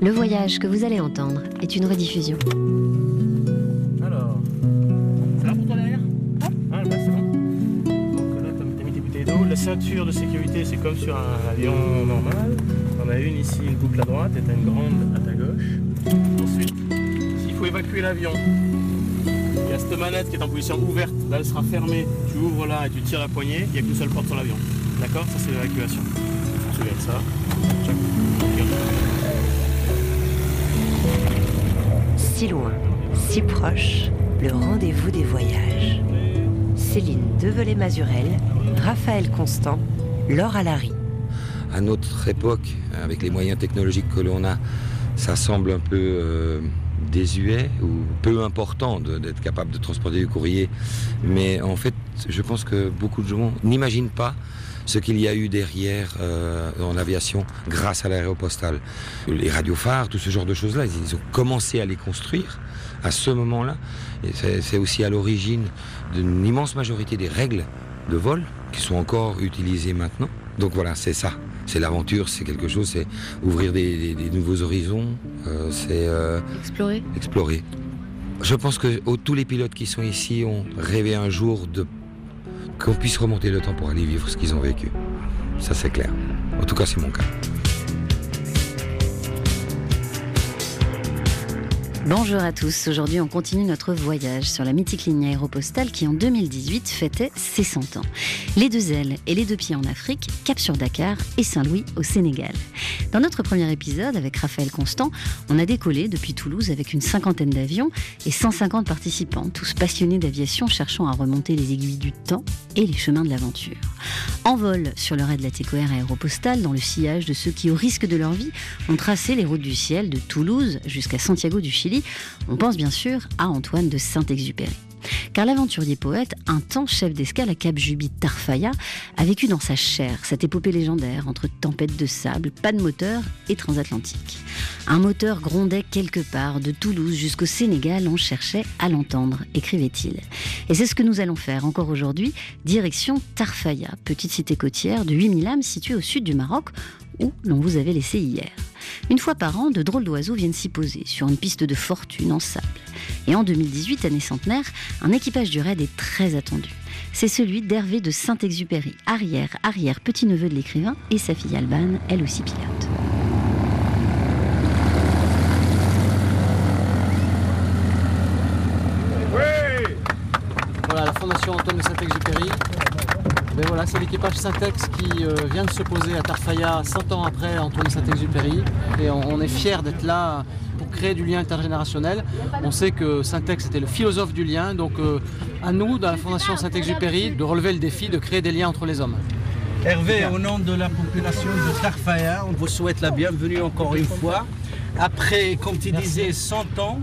Le voyage que vous allez entendre est une rediffusion. Alors, ça va pour toi derrière Ah, là, c'est bon. Donc là, t'as mis tes bouteilles d'eau. La ceinture de sécurité, c'est comme sur un avion normal. On a une ici, une boucle à droite, et t'as une grande à ta gauche. Ensuite, s'il faut évacuer l'avion, il y a cette manette qui est en position ouverte. Là, elle sera fermée. Tu ouvres là et tu tires la poignée. Il n'y a qu'une seule porte sur l'avion. D'accord? Ça, c'est l'évacuation. Tu de ça. Si loin, si proche, le rendez-vous des voyages. Céline Develay-Mazurel, Raphaël Constant, Laure Alary. À notre époque, avec les moyens technologiques que l'on a, ça semble un peu euh, désuet ou peu important d'être capable de transporter du courrier. Mais en fait, je pense que beaucoup de gens n'imaginent pas ce qu'il y a eu derrière euh, en aviation grâce à l'aéropostale. Les radiophares, tout ce genre de choses-là, ils ont commencé à les construire à ce moment-là. C'est c'est aussi à l'origine d'une immense majorité des règles de vol qui sont encore utilisées maintenant. Donc voilà, c'est ça. C'est l'aventure, c'est quelque chose, c'est ouvrir des, des- des nouveaux horizons, euh, c'est euh, Explorer explorer. Je pense que oh, tous les pilotes qui sont ici ont rêvé un jour de qu'on puisse remonter le temps pour aller vivre ce qu'ils ont vécu. Ça c'est clair. En tout cas, c'est mon cas. Bonjour à tous, aujourd'hui on continue notre voyage sur la mythique ligne aéropostale qui en 2018 fêtait ses 100 ans. Les deux ailes et les deux pieds en Afrique, Cap sur Dakar et Saint-Louis au Sénégal. Dans notre premier épisode avec Raphaël Constant, on a décollé depuis Toulouse avec une cinquantaine d'avions et 150 participants, tous passionnés d'aviation cherchant à remonter les aiguilles du temps et les chemins de l'aventure. En vol sur le raid de la TECOR aéropostale dans le sillage de ceux qui, au risque de leur vie, ont tracé les routes du ciel de Toulouse jusqu'à Santiago du Chili, on pense bien sûr à Antoine de Saint-Exupéry. Car l'aventurier poète, un temps chef d'escale à Cap Juby Tarfaya, a vécu dans sa chair cette épopée légendaire entre tempêtes de sable, pas de moteur et transatlantique. Un moteur grondait quelque part, de Toulouse jusqu'au Sénégal, on cherchait à l'entendre, écrivait-il. Et c'est ce que nous allons faire encore aujourd'hui, direction Tarfaya, petite cité côtière de 8000 âmes située au sud du Maroc, où l'on vous avait laissé hier. Une fois par an, de drôles d'oiseaux viennent s'y poser sur une piste de fortune en sable. Et en 2018, année centenaire, un équipage du raid est très attendu. C'est celui d'Hervé de Saint-Exupéry, arrière, arrière, petit-neveu de l'écrivain, et sa fille Alban, elle aussi pilote. Voilà, la fondation Antoine de Saint-Exupéry. Ben voilà, c'est l'équipage Syntex qui euh, vient de se poser à Tarfaya 100 ans après Antoine Saint-Exupéry. Et on, on est fiers d'être là pour créer du lien intergénérationnel. On sait que Syntex était le philosophe du lien, donc euh, à nous, dans la fondation Saint-Exupéry, de relever le défi de créer des liens entre les hommes. Hervé, au nom de la population de Tarfaya, on vous souhaite la bienvenue encore une fois. Après, comme tu disais, 100 ans,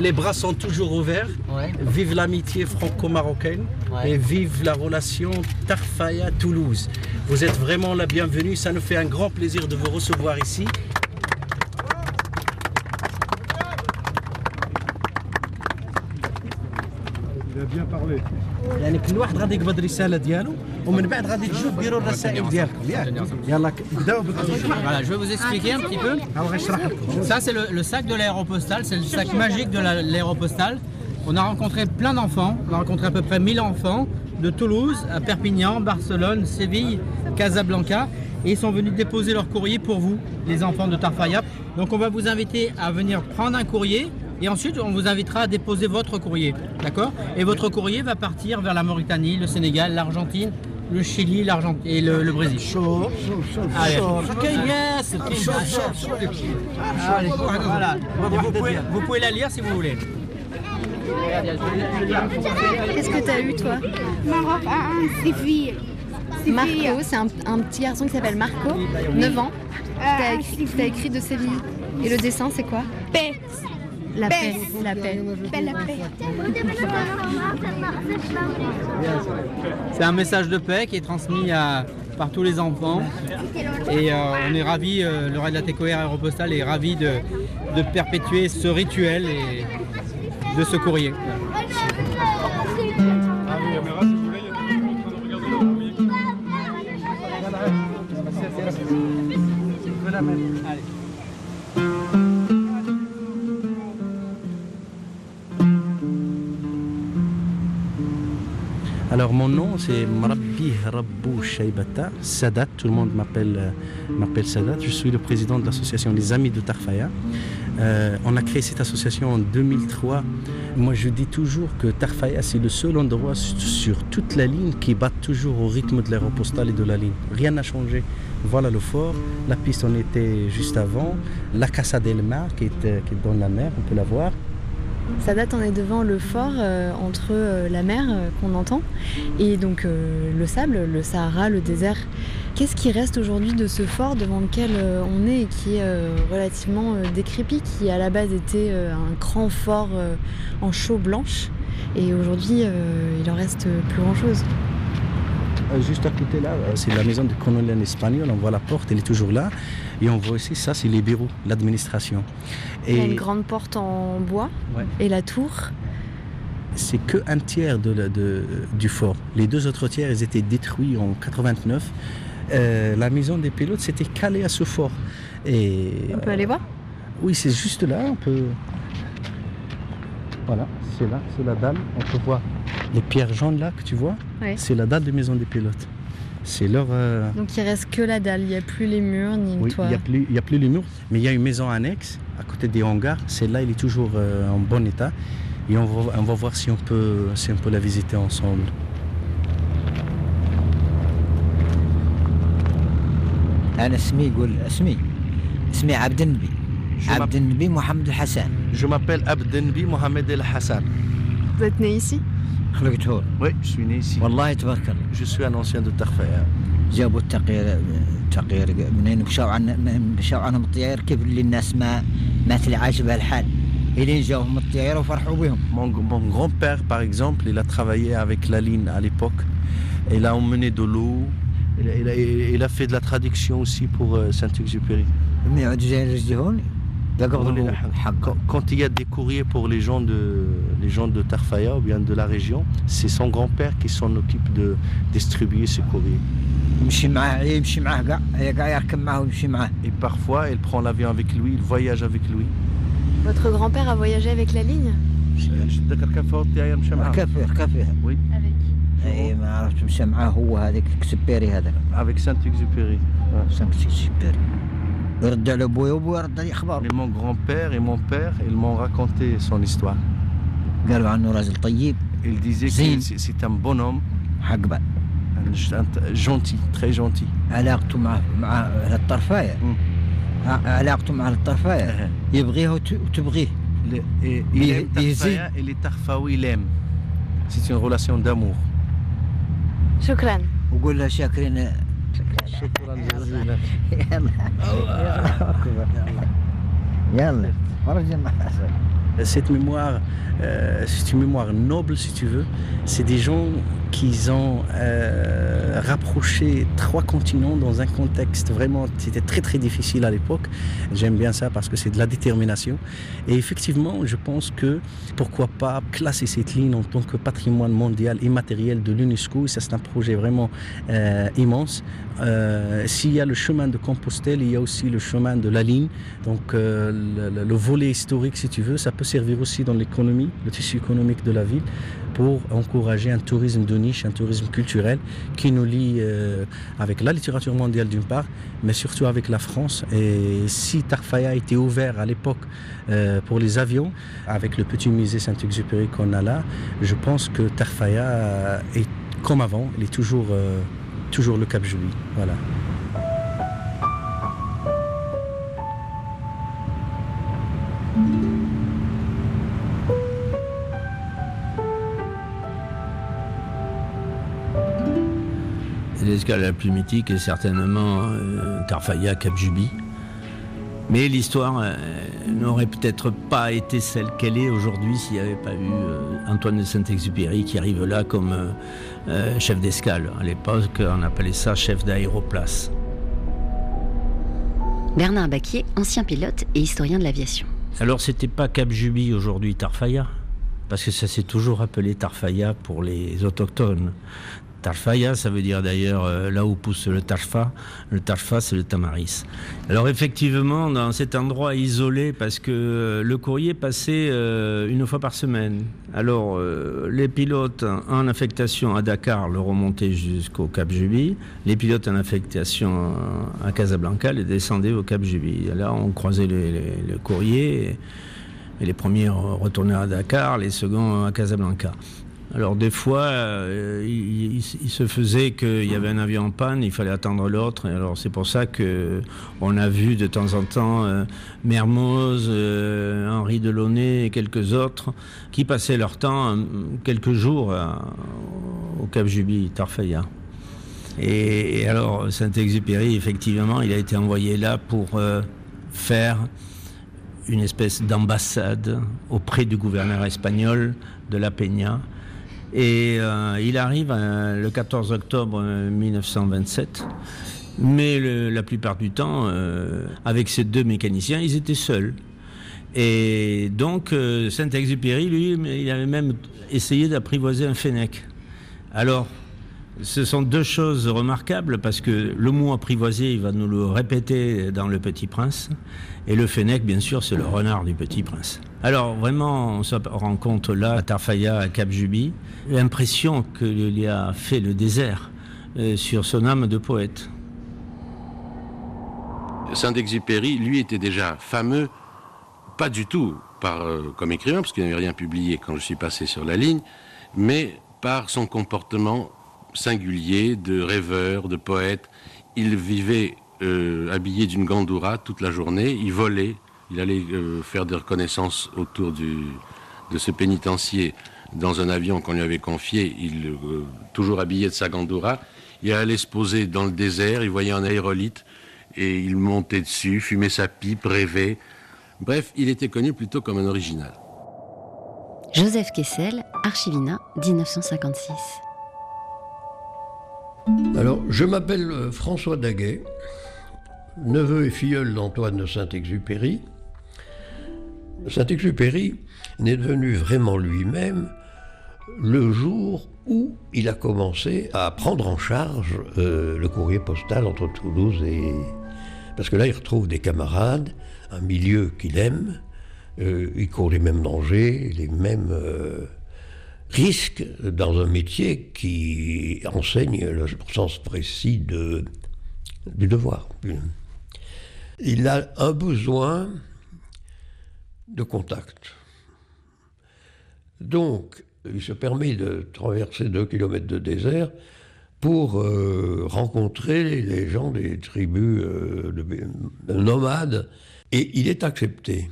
les bras sont toujours ouverts. Ouais. Vive l'amitié franco-marocaine Ouais. et vive la relation Tarfaya-Toulouse. Vous êtes vraiment la bienvenue. Ça nous fait un grand plaisir de vous recevoir ici. يعني كل واحد غادي يقبض الرساله ديالو ومن بعد غادي تجوا ديروا الرسائل ديالكم ياك يلا بداو Voilà, je vais vous expliquer un petit peu. ها غنشرح لكم Ça, c'est le, le sac de l'aéropostale, c'est le sac magique de la- l'aéropostale. On a rencontré plein d'enfants, on a rencontré à peu près 1000 enfants de Toulouse à Perpignan, Barcelone, Séville, Casablanca. Et ils sont venus déposer leur courrier pour vous, les enfants de Tarfaya. Donc on va vous inviter à venir prendre un courrier et ensuite on vous invitera à déposer votre courrier. D'accord Et votre courrier va partir vers la Mauritanie, le Sénégal, l'Argentine, le Chili, l'Argentine et le, le Brésil. Allez. كاين ياسر كاين Allez, voilà. Et Vous pouvez, vous pouvez la lire si vous voulez. Qu'est-ce que t'as eu toi Maroc a un Séville. Marco, c'est un, un petit garçon qui s'appelle Marco, 9 ans. T'as Euh, écrit, t'as écrit de Séville. Et le dessin, c'est quoi paix. La Paix. paix. La paix. Paix, la paix. C'est un message de paix qui est transmis à- par tous les enfants. Et euh, on est ravis, euh, le raid de la TECOR Aéropostale est ravi de, de perpétuer ce rituel et de ce courrier. Mon nom c'est Mrabbi Rabbou Shaibata, Sadat, tout le monde m'appelle euh, m'appelle Sadat. Je suis le président de l'association des Amis de Tarfaya. Euh, on a créé cette association en 2003. Moi je dis toujours que Tarfaya c'est le seul endroit sur toute la ligne qui bat toujours au rythme de l'aéropostale et de la ligne. Rien n'a changé. Voilà le fort, la piste on était juste avant, la Casa del Mar qui est, euh, qui est dans la mer, on peut la voir. Ça date, on est devant le fort euh, entre euh, la mer euh, qu'on entend et donc le sable, le Sahara, le désert. Qu'est-ce qui reste aujourd'hui de ce fort devant lequel on est et qui est relativement décrépit, qui à la base était un grand fort en chaux blanche et aujourd'hui il en reste plus grand-chose? Euh, Juste à côté là, euh, c'est la maison du colonel espagnol. On voit la porte, elle est toujours là. Et on voit aussi, ça, c'est les bureaux, l'administration. Il y a Et une grande porte en bois Ouais. et la tour. c'est que un tiers de la- de- du fort. Les deux autres tiers, ils étaient détruits en 89. Euh, la maison des pilotes s'était calée à ce fort. Et On peut aller voir oui, c'est juste là. On peut. Voilà, c'est là, c'est la dalle. On peut voir les pierres jaunes là que tu vois, c'est la dalle de maison des pilotes. C'est leur. Euh, Donc il reste que la dalle, il n'y a plus les murs ni toit. Il n'y a, plus les murs, mais il y a une maison annexe à côté des hangars. Celle-là, elle est toujours euh, en bon état. Et on va, voir si on, peut, si on peut la visiter ensemble. Je m'appelle Abdenbi Mohamed El Hassan. Vous êtes né ici? Oui, je suis né ici. والله تبارك الله Je suis un ancien de Tarfaya. جابوا التقيير تقيير منين مشاو عن مشاو عنهم الطيار كيف اللي الناس ما ما تلي عايشه بهالحال الين جاوهم الطيار وفرحوا بهم Mon, mon grand-père, par exemple, il a travaillé avec la ligne à l'époque. Il a emmené de l'eau. Il a, il a- il a fait de la traduction aussi pour euh, Saint-Exupéry. من D'accord. Ah, quand il y a des courriers pour les gens de, les gens de Tarfaya ou bien de la région, c'est son grand-père qui s'en occupe de distribuer ces courriers. Et parfois, elle prend l'avion avec lui, il voyage avec lui. Votre grand-père a voyagé avec la ligne? Eh, oui. Avec Saint-Exupéry. Saint-Exupéry. Mais mon grand-père et mon père, ils m'ont raconté son histoire. قالوا عنه راجل طيب Ils disaient Zine. que c'est c'est un bonhomme, حق بعد un, un- gentil, très gentil. علاقته مع مع الطرفايه مم. ع- علاقته مع الطرفايه يبغيها وت- وتبغيه Le- et il Mais- aime mais Tarfaya et les Tarfaouis l'aiment. C'est une relation d'amour. شكرا وقول لها شاكرين شكرا جزيلا. يلا. يلا. ورجع مع Cette mémoire, euh, c'est une mémoire noble si tu veux. C'est des gens qui ont euh, rapproché trois continents dans un contexte vraiment, c'était très très difficile à l'époque. J'aime bien ça parce que c'est de la détermination. Et effectivement, je pense que pourquoi pas classer cette ligne en tant que patrimoine mondial immatériel de l'UNESCO. Ça c'est un projet vraiment euh, immense. Euh, S'il y a le chemin de Compostelle, il y a aussi le chemin de la ligne. Donc euh, le, le- le volet historique, si tu veux, ça peut servir aussi dans l'économie, le tissu économique de la ville, pour encourager un tourisme de niche, un tourisme culturel qui nous lie euh, avec la littérature mondiale d'une part, mais surtout avec la France. Et si Tarfaya était ouvert à l'époque euh, pour les avions, avec le petit musée Saint-Exupéry qu'on a là, je pense que Tarfaya est comme avant, il est toujours, euh, toujours le Cap Jouy. Voilà. L'escale la plus mythique est certainement euh, Tarfaya, Cap Juby. Mais l'histoire euh, n'aurait peut-être pas été celle qu'elle est aujourd'hui s'il n'y avait pas eu euh, Antoine de Saint-Exupéry qui arrive là comme euh, chef d'escale. À l'époque, on appelait ça chef d'aéroplace. Bernard Baquier, ancien pilote et historien de l'aviation. Alors c'était pas Cap Juby aujourd'hui Tarfaya, parce que ça s'est toujours appelé Tarfaya pour les autochtones. Tarfaya, ça veut dire d'ailleurs euh, là où pousse le tarfa. Le tarfa, c'est le tamaris. Alors effectivement, dans cet endroit isolé, parce que euh, le courrier passait euh, une fois par semaine. Alors les pilotes en affectation à Dakar le remontaient jusqu'au Cap Juby. Les pilotes en affectation à Casablanca les descendaient au Cap Juby. Là, on croisait le courrier. Les premiers retournaient à Dakar, les seconds à Casablanca. Alors des fois, euh, il, se faisait qu'il y avait un avion en panne, il fallait attendre l'autre. Alors c'est pour ça que on a vu de temps en temps euh, Mermoz, euh, Henri Delaunay et quelques autres qui passaient leur temps quelques jours au Cap Juby, Tarfaya. Et, et alors Saint-Exupéry, effectivement, il a été envoyé là pour faire une espèce d'ambassade auprès du gouverneur espagnol de la Peña et euh, il arrive euh, le 14 octobre 1927. Euh, Mais la plupart du temps, avec ces deux mécaniciens, ils étaient seuls. Et donc, Saint-Exupéry, lui, il avait même essayé d'apprivoiser un fennec. Alors, ce sont deux choses remarquables parce que le mot apprivoiser, il va nous le répéter dans Le Petit Prince. Et le fennec, bien sûr, c'est le renard du Petit Prince. Alors, vraiment, on se rend compte là, à Tarfaya, à Cap Juby, l'impression que lui a fait le désert euh, sur son âme de poète. Saint-Exupéry, lui, était déjà fameux, pas du tout euh, comme écrivain, parce qu'il n'avait rien publié quand je suis passé sur la ligne, mais par son comportement singulier de rêveur, de poète. Il vivait euh, habillé d'une gandoura toute la journée, il volait, il allait euh, faire des reconnaissances autour du, de ce pénitencier dans un avion qu'on lui avait confié, il, euh, toujours habillé de sa gandoura. Il allait se poser dans le désert, il voyait un aérolite et il montait dessus, fumait sa pipe, rêvait. Bref, il était connu plutôt comme un original. Joseph Kessel, Archivina, 1956. Alors, je m'appelle euh, François Daguet, neveu et filleul d'Antoine de Saint-Exupéry. Saint-Exupéry n'est devenu vraiment lui-même le jour où il a commencé à prendre en charge euh, le courrier postal entre Toulouse et... Parce que là, il retrouve des camarades, un milieu qu'il aime, euh, il court les mêmes dangers, les mêmes risque dans un métier qui enseigne le sens précis de, du devoir. Il a un besoin de contact. Donc, il se permet de traverser deux kilomètres de désert pour euh, rencontrer les gens des tribus euh, de nomades, et il est accepté.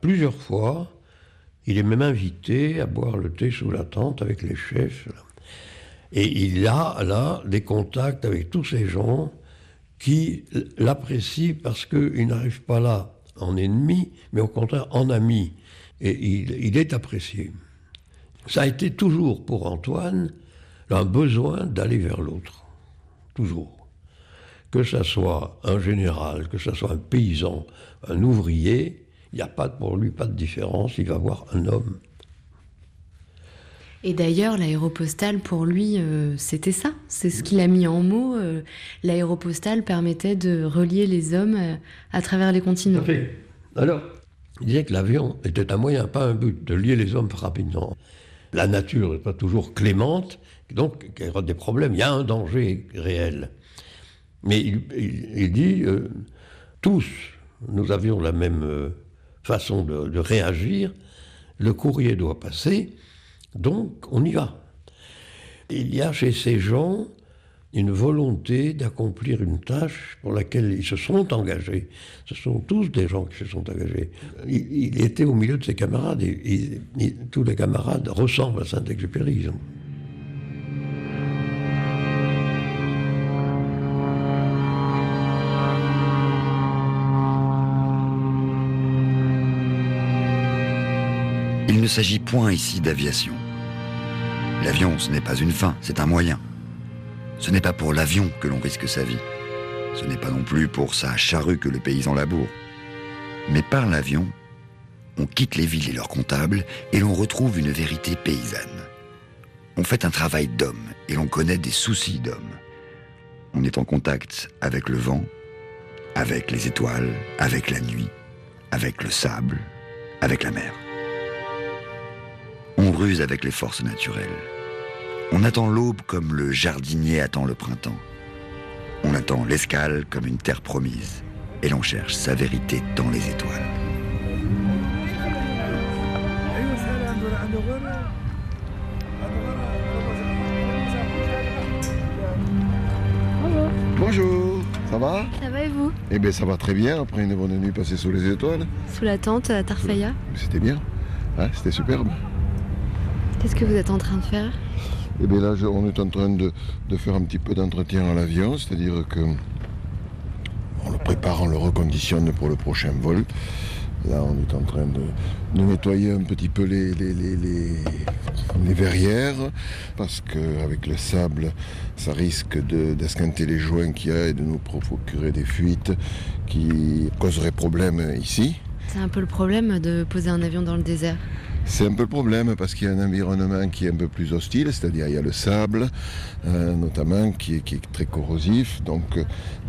Plusieurs fois, il est même invité à boire le thé sous la tente avec les chefs. Et il a là des contacts avec tous ces gens qui l'apprécient parce qu'il n'arrive pas là en ennemi, mais au contraire en ami. Et il, est apprécié. Ça a été toujours pour Antoine un besoin d'aller vers l'autre. Toujours. Que ce soit un général, que ce soit un paysan, un ouvrier, il n'y a pas pour lui pas de différence, il va voir un homme. Et d'ailleurs, l'aéropostale, pour lui, euh, c'était ça. C'est ce qu'il a mis en mots. Euh, l'aéropostale permettait de relier les hommes euh, à travers les continents. Alors, il disait que l'avion était un moyen, pas un but, de lier les hommes rapidement. La nature n'est pas toujours clémente, donc il y aura des problèmes. Il y a un danger réel. Mais il, dit, tous, nous avions la même façon de, réagir, le courrier doit passer, donc on y va. Il y a chez ces gens une volonté d'accomplir une tâche pour laquelle ils se sont engagés. Ce sont tous des gens qui se sont engagés. Il, était au milieu de ses camarades et, tous les camarades ressemblent à Saint-Exupéry. S'agit point ici d'aviation. L'avion, ce n'est pas une fin, c'est un moyen. Ce n'est pas pour l'avion que l'on risque sa vie. Ce n'est pas non plus pour sa charrue que le paysan laboure. Mais par l'avion, on quitte les villes et leurs comptables et l'on retrouve une vérité paysanne. On fait un travail d'homme et l'on connaît des soucis d'homme. On est en contact avec le vent, avec les étoiles, avec la nuit, avec le sable, avec la mer. On ruse avec les forces naturelles. On attend l'aube comme le jardinier attend le printemps. On attend l'escale comme une terre promise. Et l'on cherche sa vérité dans les étoiles. Bonjour, ça va? Ça va et vous? Eh bien ça va très bien après une bonne nuit passée sous les étoiles. Sous la tente à Tarfaya C'était bien, hein, c'était superbe. Qu'est-ce que vous êtes en train de faire? Eh bien là on est en train de, de faire un petit peu d'entretien à l'avion, c'est-à-dire que on le prépare, on le reconditionne pour le prochain vol. Là on est en train de, de nettoyer un petit peu les, les, les, les- les verrières parce qu'avec le sable ça risque de- d'esquinter les joints qu'il y a et de nous procurer des fuites qui causeraient problème ici. C'est un peu le problème de poser un avion dans le désert. C'est un peu le problème parce qu'il y a un environnement qui est un peu plus hostile, c'est-à-dire il y a le sable euh, notamment qui est, qui est très corrosif. Donc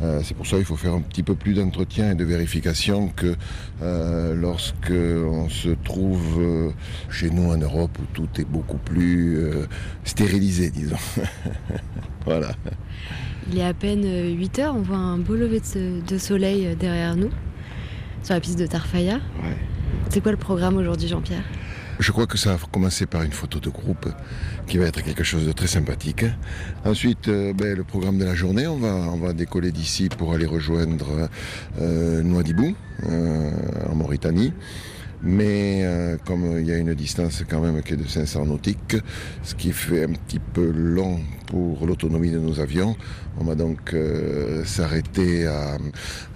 euh, c'est pour ça qu'il faut faire un petit peu plus d'entretien et de vérification que euh, lorsque on se trouve euh, chez nous en Europe où tout est beaucoup plus stérilisé, disons. voilà. Il est à peine 8 heures, on voit un beau lever de, soleil derrière nous, sur la piste de Tarfaya. Ouais. C'est quoi le programme aujourd'hui, Jean-Pierre? Je crois que ça va commencer par une photo de groupe qui va être quelque chose de très sympathique. Ensuite, euh, ben, le programme de la journée, on va, décoller d'ici pour aller rejoindre euh, Nouadhibou, euh, en Mauritanie. Mais euh, comme il y a une distance quand même qui est de 500 nautiques, ce qui fait un petit peu long pour l'autonomie de nos avions, on va donc euh, s'arrêter à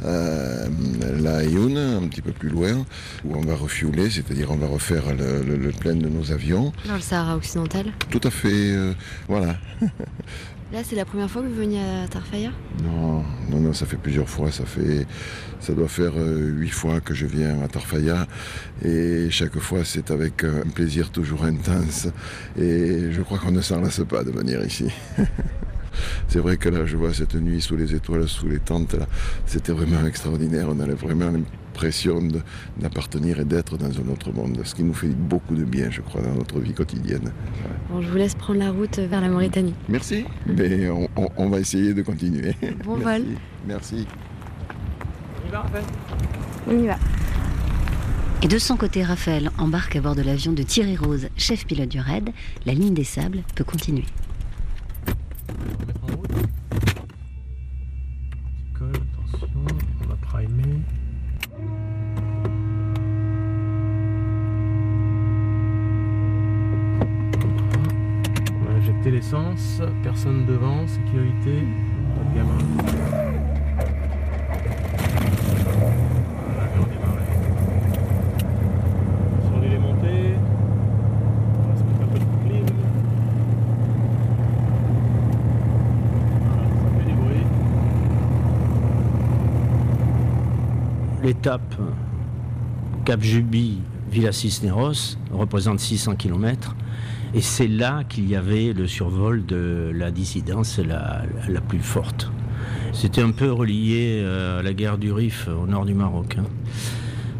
euh, La un petit peu plus loin, où on va refueler, c'est-à-dire on va refaire le, le- le plein de nos avions. Dans le Sahara occidental. Tout à fait, euh, voilà. Là, c'est la première fois que vous veniez à Tarfaya? Non, non, non, ça fait plusieurs fois. Ça doit faire euh, huit fois que je viens à Tarfaya, et chaque fois c'est avec un plaisir toujours intense. Et je crois qu'on ne s'en lasse pas de venir ici. C'est vrai que là, je vois cette nuit sous les étoiles, sous les tentes, c'était vraiment extraordinaire. On avait vraiment l'impression d'appartenir et d'être dans un autre monde, ce qui nous fait beaucoup de bien, je crois, dans notre vie quotidienne. Bon, je vous laisse prendre la route vers la Mauritanie. Merci, mais on, on- on va essayer de continuer. Bon Merci. vol. Merci. On y va, Raphaël On y va. Et de son côté, Raphaël embarque à bord de l'avion de Thierry Rose, chef pilote du raid. La ligne des sables peut continuer. mettre en route. Colle, attention, on va primer. Injecter l'essence, personne devant, sécurité, pas de gamin. Voilà, on démarre. On est monté, on va se mettre un peu de clim. Ça fait du bruit. L'étape Cap Juby, Villa Cisneros représente 600 km. Et c'est là qu'il y avait le survol de la dissidence la, plus forte. C'était un peu relié euh, à la guerre du Rif au nord du Maroc. hein.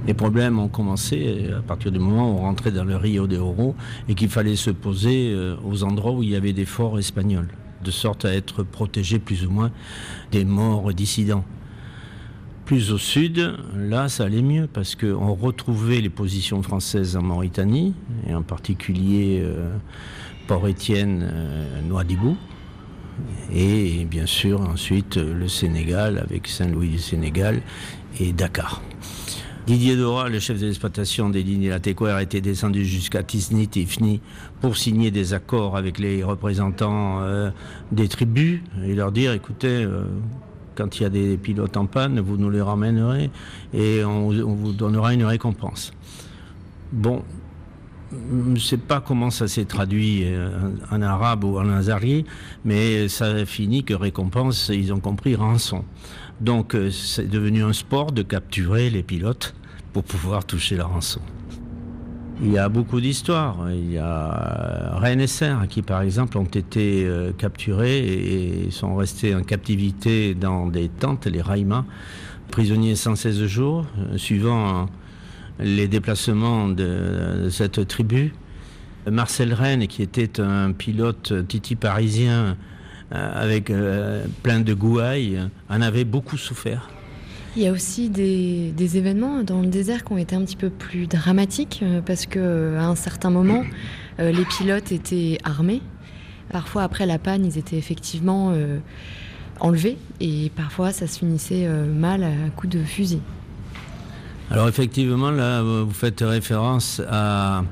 Les problèmes ont commencé à partir du moment où on rentrait dans le Rio de Oro et qu'il fallait se poser euh, aux endroits où il y avait des forts espagnols, de sorte à être protégé plus ou moins des morts dissidents. Plus au sud, là, ça allait mieux parce qu'on retrouvait les positions françaises en Mauritanie, et en particulier euh, Port-Étienne, euh, Nouadhibou, et bien sûr ensuite le Sénégal avec Saint-Louis du Sénégal et Dakar. Didier Dora, le chef de l'exploitation des lignes Latécoère, était descendu jusqu'à Tisni, Tifni, pour signer des accords avec les représentants euh, des tribus et leur dire écoutez, euh, quand il y a des pilotes en panne, vous nous les ramènerez et on, vous donnera une récompense. Bon, je ne sais pas comment ça s'est traduit euh, en arabe ou en azari, mais ça a fini que récompense, ils ont compris rançon. Donc euh, c'est devenu un sport de capturer les pilotes pour pouvoir toucher la rançon. Il y a beaucoup d'histoires. Il y a Rennes et Serre qui, par exemple, ont été euh, capturés et sont restés en captivité dans des tentes, les Raïmas, prisonniers 116 jours, euh, suivant les déplacements de, cette tribu. Marcel Rennes, qui était un pilote titi parisien euh, avec euh, plein de gouailles, en avait beaucoup souffert. Il y a aussi des, événements dans le désert qui ont été un petit peu plus dramatiques euh, parce que à un certain moment, euh, les pilotes étaient armés. Parfois, après la panne, ils étaient effectivement euh, enlevés et parfois ça se finissait euh, mal à coups de fusil. Alors effectivement, là, vous faites référence à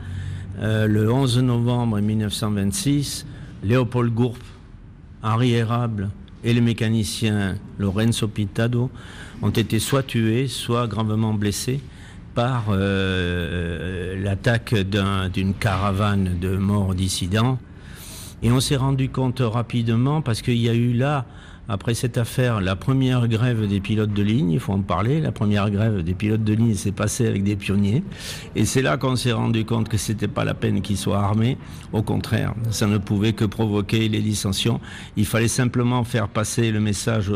euh, le 11 novembre 1926, Léopold Gourp, Henri Érable et le mécanicien Lorenzo Pintado ont été soit tués, soit gravement blessés par euh, l'attaque d'un- d'une caravane de morts dissidents. Et on s'est rendu compte rapidement, parce qu'il y a eu là, après cette affaire, la première grève des pilotes de ligne, il faut en parler, la première grève des pilotes de ligne s'est passée avec des pionniers. Et c'est là qu'on s'est rendu compte que c'était pas la peine qu'ils soient armés. Au contraire, ça ne pouvait que provoquer les dissensions. Il fallait simplement faire passer le message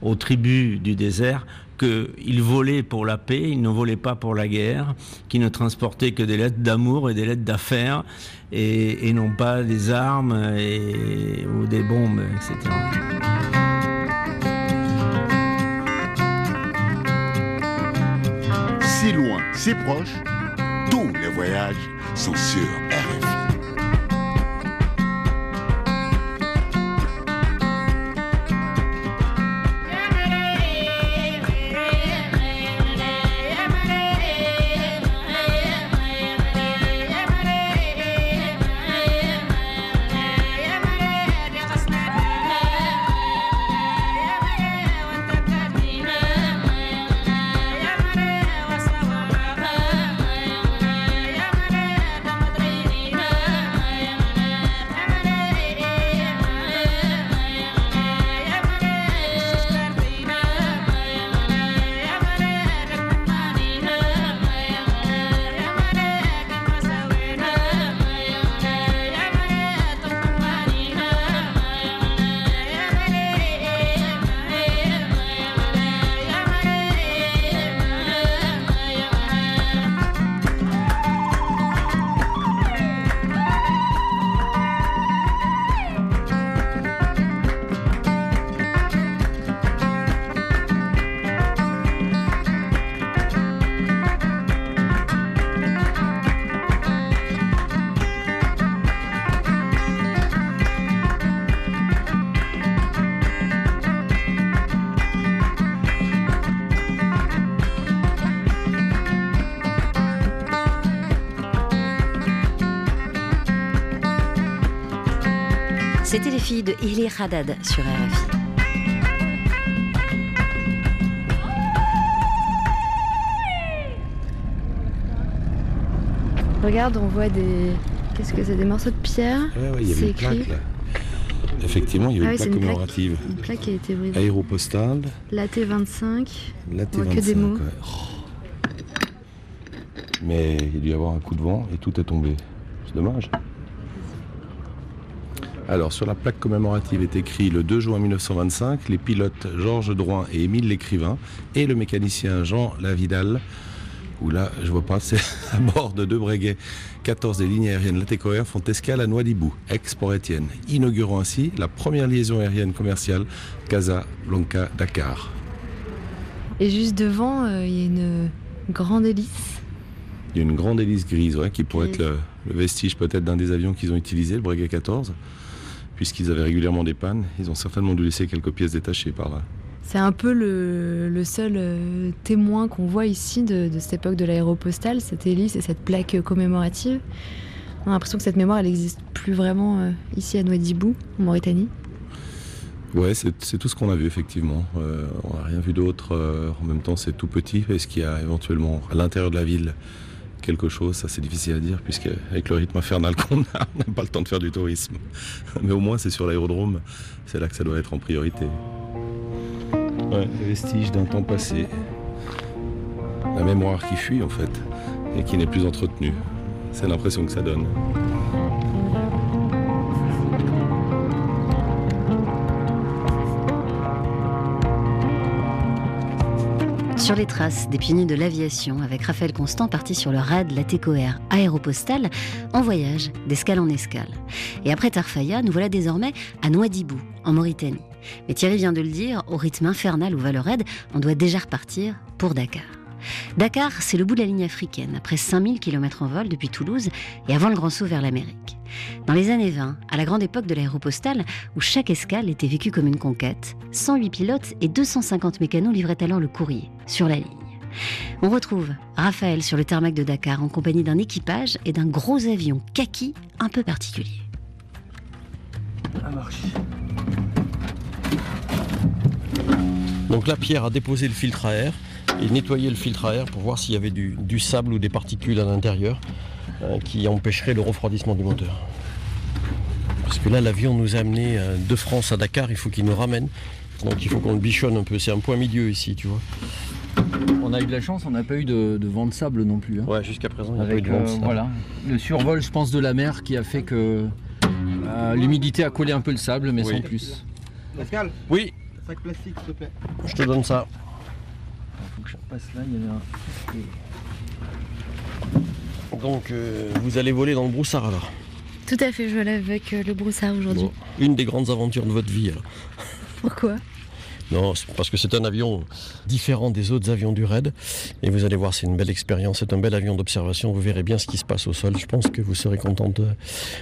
aux tribus du désert qu'ils volaient pour la paix, ils ne volaient pas pour la guerre, qu'ils ne transportaient que des lettres d'amour et des lettres d'affaires, et, non pas des armes ou des bombes, etc. Si loin, si proche, tous les voyages sont sur De Ili Haddad sur RFI. Regarde, on voit des. Qu'est-ce que c'est Des morceaux de pierre ouais, il y avait C'est une plaque écrit. là. Effectivement, il y Ah avait oui, c'est une plaque une plaque. commémorative. Une plaque qui a été brisée. Aéropostale, La T25. la On voit T25. que des mots. ouais. Oh. Mais il y a dû y avoir un coup de vent et tout est tombé. C'est dommage. Alors, sur la plaque commémorative est écrit le 2 juin 1925, les pilotes Georges Drouin et Émile Lécrivain et le mécanicien Jean Lavidal, où là, je vois pas, c'est à bord de deux breguets 14 des lignes aériennes Latécoère font escale à Noidibou, ex-Port-Étienne, inaugurant ainsi la première liaison aérienne commerciale Casablanca-Dakar. Et juste devant, euh, il y a une grande hélice. Il y a une grande hélice grise ouais, qui pourrait être le, le vestige peut-être d'un des avions qu'ils ont utilisé, le Breguet 14, puisqu'ils avaient régulièrement des pannes. Ils ont certainement dû laisser quelques pièces détachées par là. C'est un peu le, le seul euh, témoin qu'on voit ici de, de cette époque de l'aéropostale, cette hélice et cette plaque commémorative. On a l'impression que cette mémoire, elle n'existe plus vraiment euh, ici à Nouadhibou, en Mauritanie. Ouais, c'est tout ce qu'on a vu effectivement. Euh, on n'a rien vu d'autre. En même temps, c'est tout petit. Est-ce qu'il y a éventuellement à l'intérieur de la ville quelque chose Ça, c'est difficile à dire, puisque avec le rythme infernal qu'on a, on n'a pas le temps de faire du tourisme. Mais au moins, c'est sur l'aérodrome. C'est là que ça doit être en priorité. Les vestiges d'un temps passé. La mémoire qui fuit en fait, et qui n'est plus entretenue. C'est l'impression que ça donne. Sur les traces des pionniers de l'aviation, avec Raphaël Constant parti sur le RAD Latéco Air aéropostal, en voyage, d'escale en escale. Et après Tarfaya, nous voilà désormais à Nouadhibou, en Mauritanie. Mais Thierry vient de le dire, au rythme infernal où va le raid, on doit déjà repartir pour Dakar. Dakar, c'est le bout de la ligne africaine, après 5000 km en vol depuis Toulouse et avant le grand saut vers l'Amérique. Dans les années 20, à la grande époque de l'aéropostale, où chaque escale était vécue comme une conquête, 108 pilotes et 250 mécanos livraient alors le courrier sur la ligne. On retrouve Raphaël sur le tarmac de Dakar en compagnie d'un équipage et d'un gros avion kaki un peu particulier. Donc Pierre a déposé le filtre à air et nettoyé le filtre à air pour voir s'il y avait du, du sable ou des particules à l'intérieur euh, qui empêcheraient le refroidissement du moteur. Parce que là, l'avion nous a amené euh, de France à Dakar, il faut qu'il nous ramène. Donc il faut qu'on le bichonne un peu. C'est un point milieu ici, tu vois. On a eu de la chance, on n'a pas eu de, de vent de sable non plus. hein. Ouais, jusqu'à présent, il n'y a pas eu Avec de vent de euh, sable. voilà, le survol, je pense, de la mer qui a fait que euh, l'humidité a collé un peu le sable, mais Oui. sans plus. Pascal Oui, Sac plastique, s'il te plaît. je te donne ça. Faut que je passe là, il y avait un. Donc euh, vous allez voler dans le broussard alors. Tout à fait, je lève avec euh, le broussard aujourd'hui. Bon, une des grandes aventures de votre vie alors. Pourquoi? Non, parce que c'est un avion différent des autres avions du RAID. Et vous allez voir, c'est une belle expérience, c'est un bel avion d'observation. Vous verrez bien ce qui se passe au sol. Je pense que vous serez content de,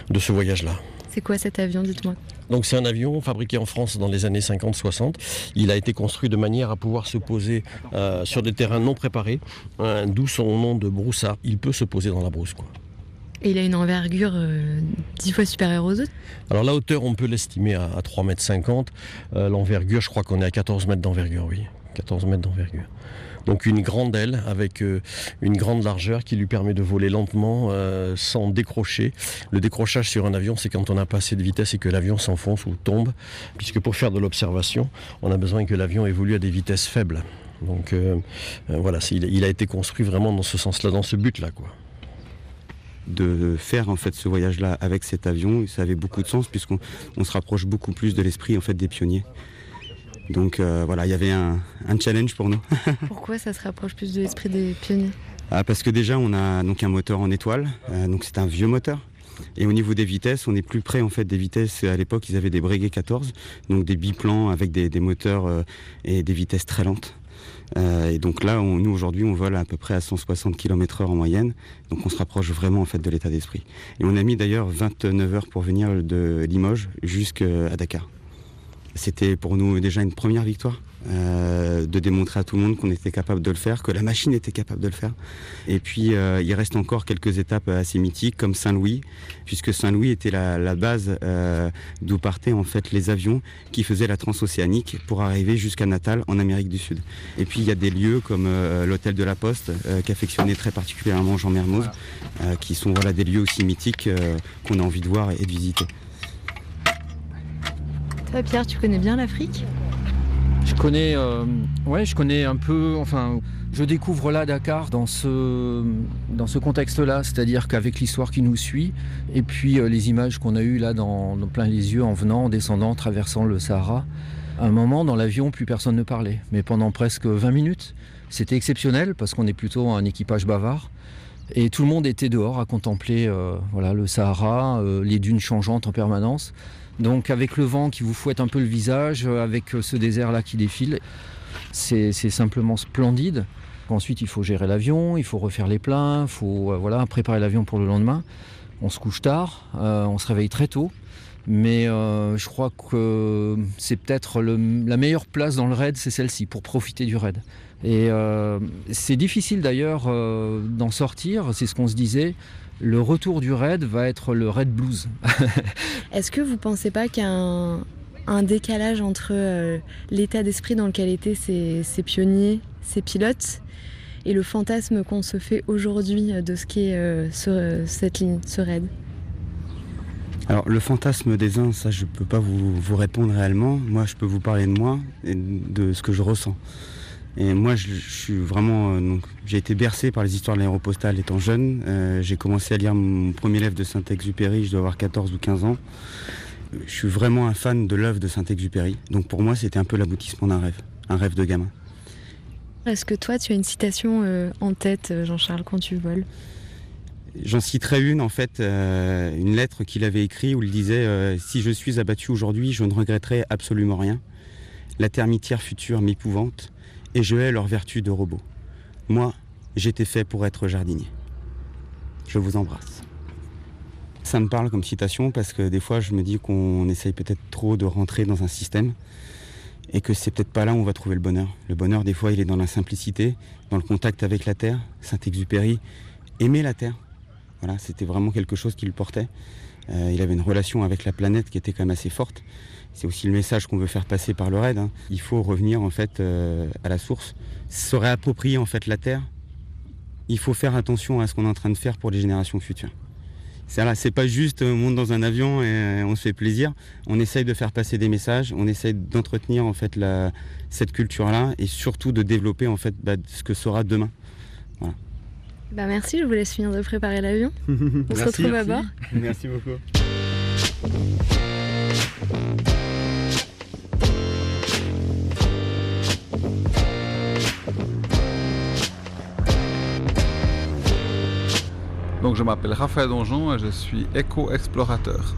de ce voyage-là. C'est quoi cet avion, dites-moi? Donc c'est un avion fabriqué en France dans les années 50-60. Il a été construit de manière à pouvoir se poser euh, sur des terrains non préparés, euh, d'où son nom de broussard. Il peut se poser dans la brousse. Quoi. Et il a une envergure euh, dix fois supérieure aux autres Alors la hauteur, on peut l'estimer à, à 3,50 m. Euh, L'envergure, je crois qu'on est à 14 mètres d'envergure, oui. 14 mètres d'envergure. Donc une grande aile avec euh, une grande largeur qui lui permet de voler lentement euh, sans décrocher. Le décrochage sur un avion, c'est quand on n'a pas assez de vitesse et que l'avion s'enfonce ou tombe. Puisque pour faire de l'observation, on a besoin que l'avion évolue à des vitesses faibles. Donc voilà, il, a été construit vraiment dans ce sens-là, dans ce but-là. De faire en fait ce voyage-là avec cet avion, ça avait beaucoup de sens puisqu'on on se rapproche beaucoup plus de l'esprit en fait des pionniers. Donc euh, voilà, il y avait un, un challenge pour nous. Pourquoi ça se rapproche plus de l'esprit des pionniers? Ah, parce que déjà on a donc un moteur en étoile, euh, donc c'est un vieux moteur. Et au niveau des vitesses, on est plus près en fait des vitesses. À l'époque, ils avaient des Breguet 14, donc des biplans avec des, des moteurs euh, et des vitesses très lentes. Euh, et donc là, on- nous aujourd'hui, on vole à peu près à 160 km/h en moyenne. Donc on se rapproche vraiment en fait de l'état d'esprit. Et on a mis d'ailleurs 29 heures pour venir de Limoges jusqu'à Dakar. C'était pour nous déjà une première victoire, euh, de démontrer à tout le monde qu'on était capable de le faire, que la machine était capable de le faire. Et puis euh, il reste encore quelques étapes assez mythiques comme Saint-Louis, puisque Saint-Louis était la, la base euh, d'où partaient en fait les avions qui faisaient la transocéanique pour arriver jusqu'à Natal en Amérique du Sud. Et puis il y a des lieux comme euh, l'hôtel de la Poste euh, qu'affectionnait très particulièrement Jean Mermoz, euh, qui sont voilà des lieux aussi mythiques euh, qu'on a envie de voir et de visiter. Toi, Pierre, tu connais bien l'Afrique? Je connais, euh, je connais un peu. Enfin, je découvre là Dakar dans ce contexte-là, c'est-à-dire qu'avec l'histoire qui nous suit et puis euh, les images qu'on a eues là dans, plein les yeux en venant, en descendant, en traversant le Sahara. À un moment dans l'avion, plus personne ne parlait, mais pendant presque 20 minutes, c'était exceptionnel parce qu'on est plutôt un équipage bavard. Et tout le monde était dehors à contempler euh, voilà, le Sahara, les dunes changeantes en permanence. Donc avec le vent qui vous fouette un peu le visage, euh, avec euh, ce désert-là qui défile, c'est simplement splendide. Ensuite, il faut gérer l'avion, il faut refaire les pleins, il faut euh, voilà, préparer l'avion pour le lendemain. On se couche tard, on se réveille très tôt. Mais je crois que c'est peut-être la meilleure place dans le raid, c'est celle-ci, pour profiter du raid. Et c'est difficile d'ailleurs d'en sortir, c'est ce qu'on se disait. Le retour du raid va être le raid blues. Est-ce que vous pensez pas qu'il y a un, un décalage entre euh, l'état d'esprit dans lequel étaient ces, ces pionniers, ces pilotes, et le fantasme qu'on se fait aujourd'hui de ce qu'est euh, ce- cette ligne, ce raid? Alors le fantasme des uns, ça je peux pas vous, vous répondre réellement. Moi je peux vous parler de moi et de ce que je ressens. Et moi, je, je suis vraiment. euh, donc, j'ai été bercé par les histoires de l'aéropostale étant jeune. Euh, j'ai commencé à lire mon premier livre de Saint-Exupéry, je dois avoir 14 ou 15 ans. Je suis vraiment un fan de l'œuvre de Saint-Exupéry. Donc pour moi, c'était un peu l'aboutissement d'un rêve, un rêve de gamin. Est-ce que toi, tu as une citation euh, en tête, Jean-Charles, quand tu voles? J'en citerai une, en fait, une lettre qu'il avait écrite où il disait Si je suis abattu aujourd'hui, je ne regretterai absolument rien. La termitière future m'épouvante et je hais leur vertu de robot. Moi, j'étais fait pour être jardinier. Je vous embrasse. Ça me parle comme citation parce que des fois, je me dis qu'on essaye peut-être trop de rentrer dans un système et que c'est peut-être pas là où on va trouver le bonheur. Le bonheur, des fois, il est dans la simplicité, dans le contact avec la terre. Saint-Exupéry aimait la terre. Voilà, c'était vraiment quelque chose qui le portait. Euh, il avait une relation avec la planète qui était quand même assez forte. C'est aussi le message qu'on veut faire passer par le raid. hein. Il faut revenir en fait euh, à la source, se réapproprier en fait la terre. Il faut faire attention à ce qu'on est en train de faire pour les générations futures. C'est pas juste euh, on monte dans un avion et on se fait plaisir. On essaye de faire passer des messages, on essaye d'entretenir en fait cette culture-là et surtout de développer en fait bah, ce que sera demain. Bah merci, je vous laisse finir de préparer l'avion. On se retrouve à bord. Merci beaucoup. Donc je m'appelle Raphaël Donjon et je suis éco-explorateur.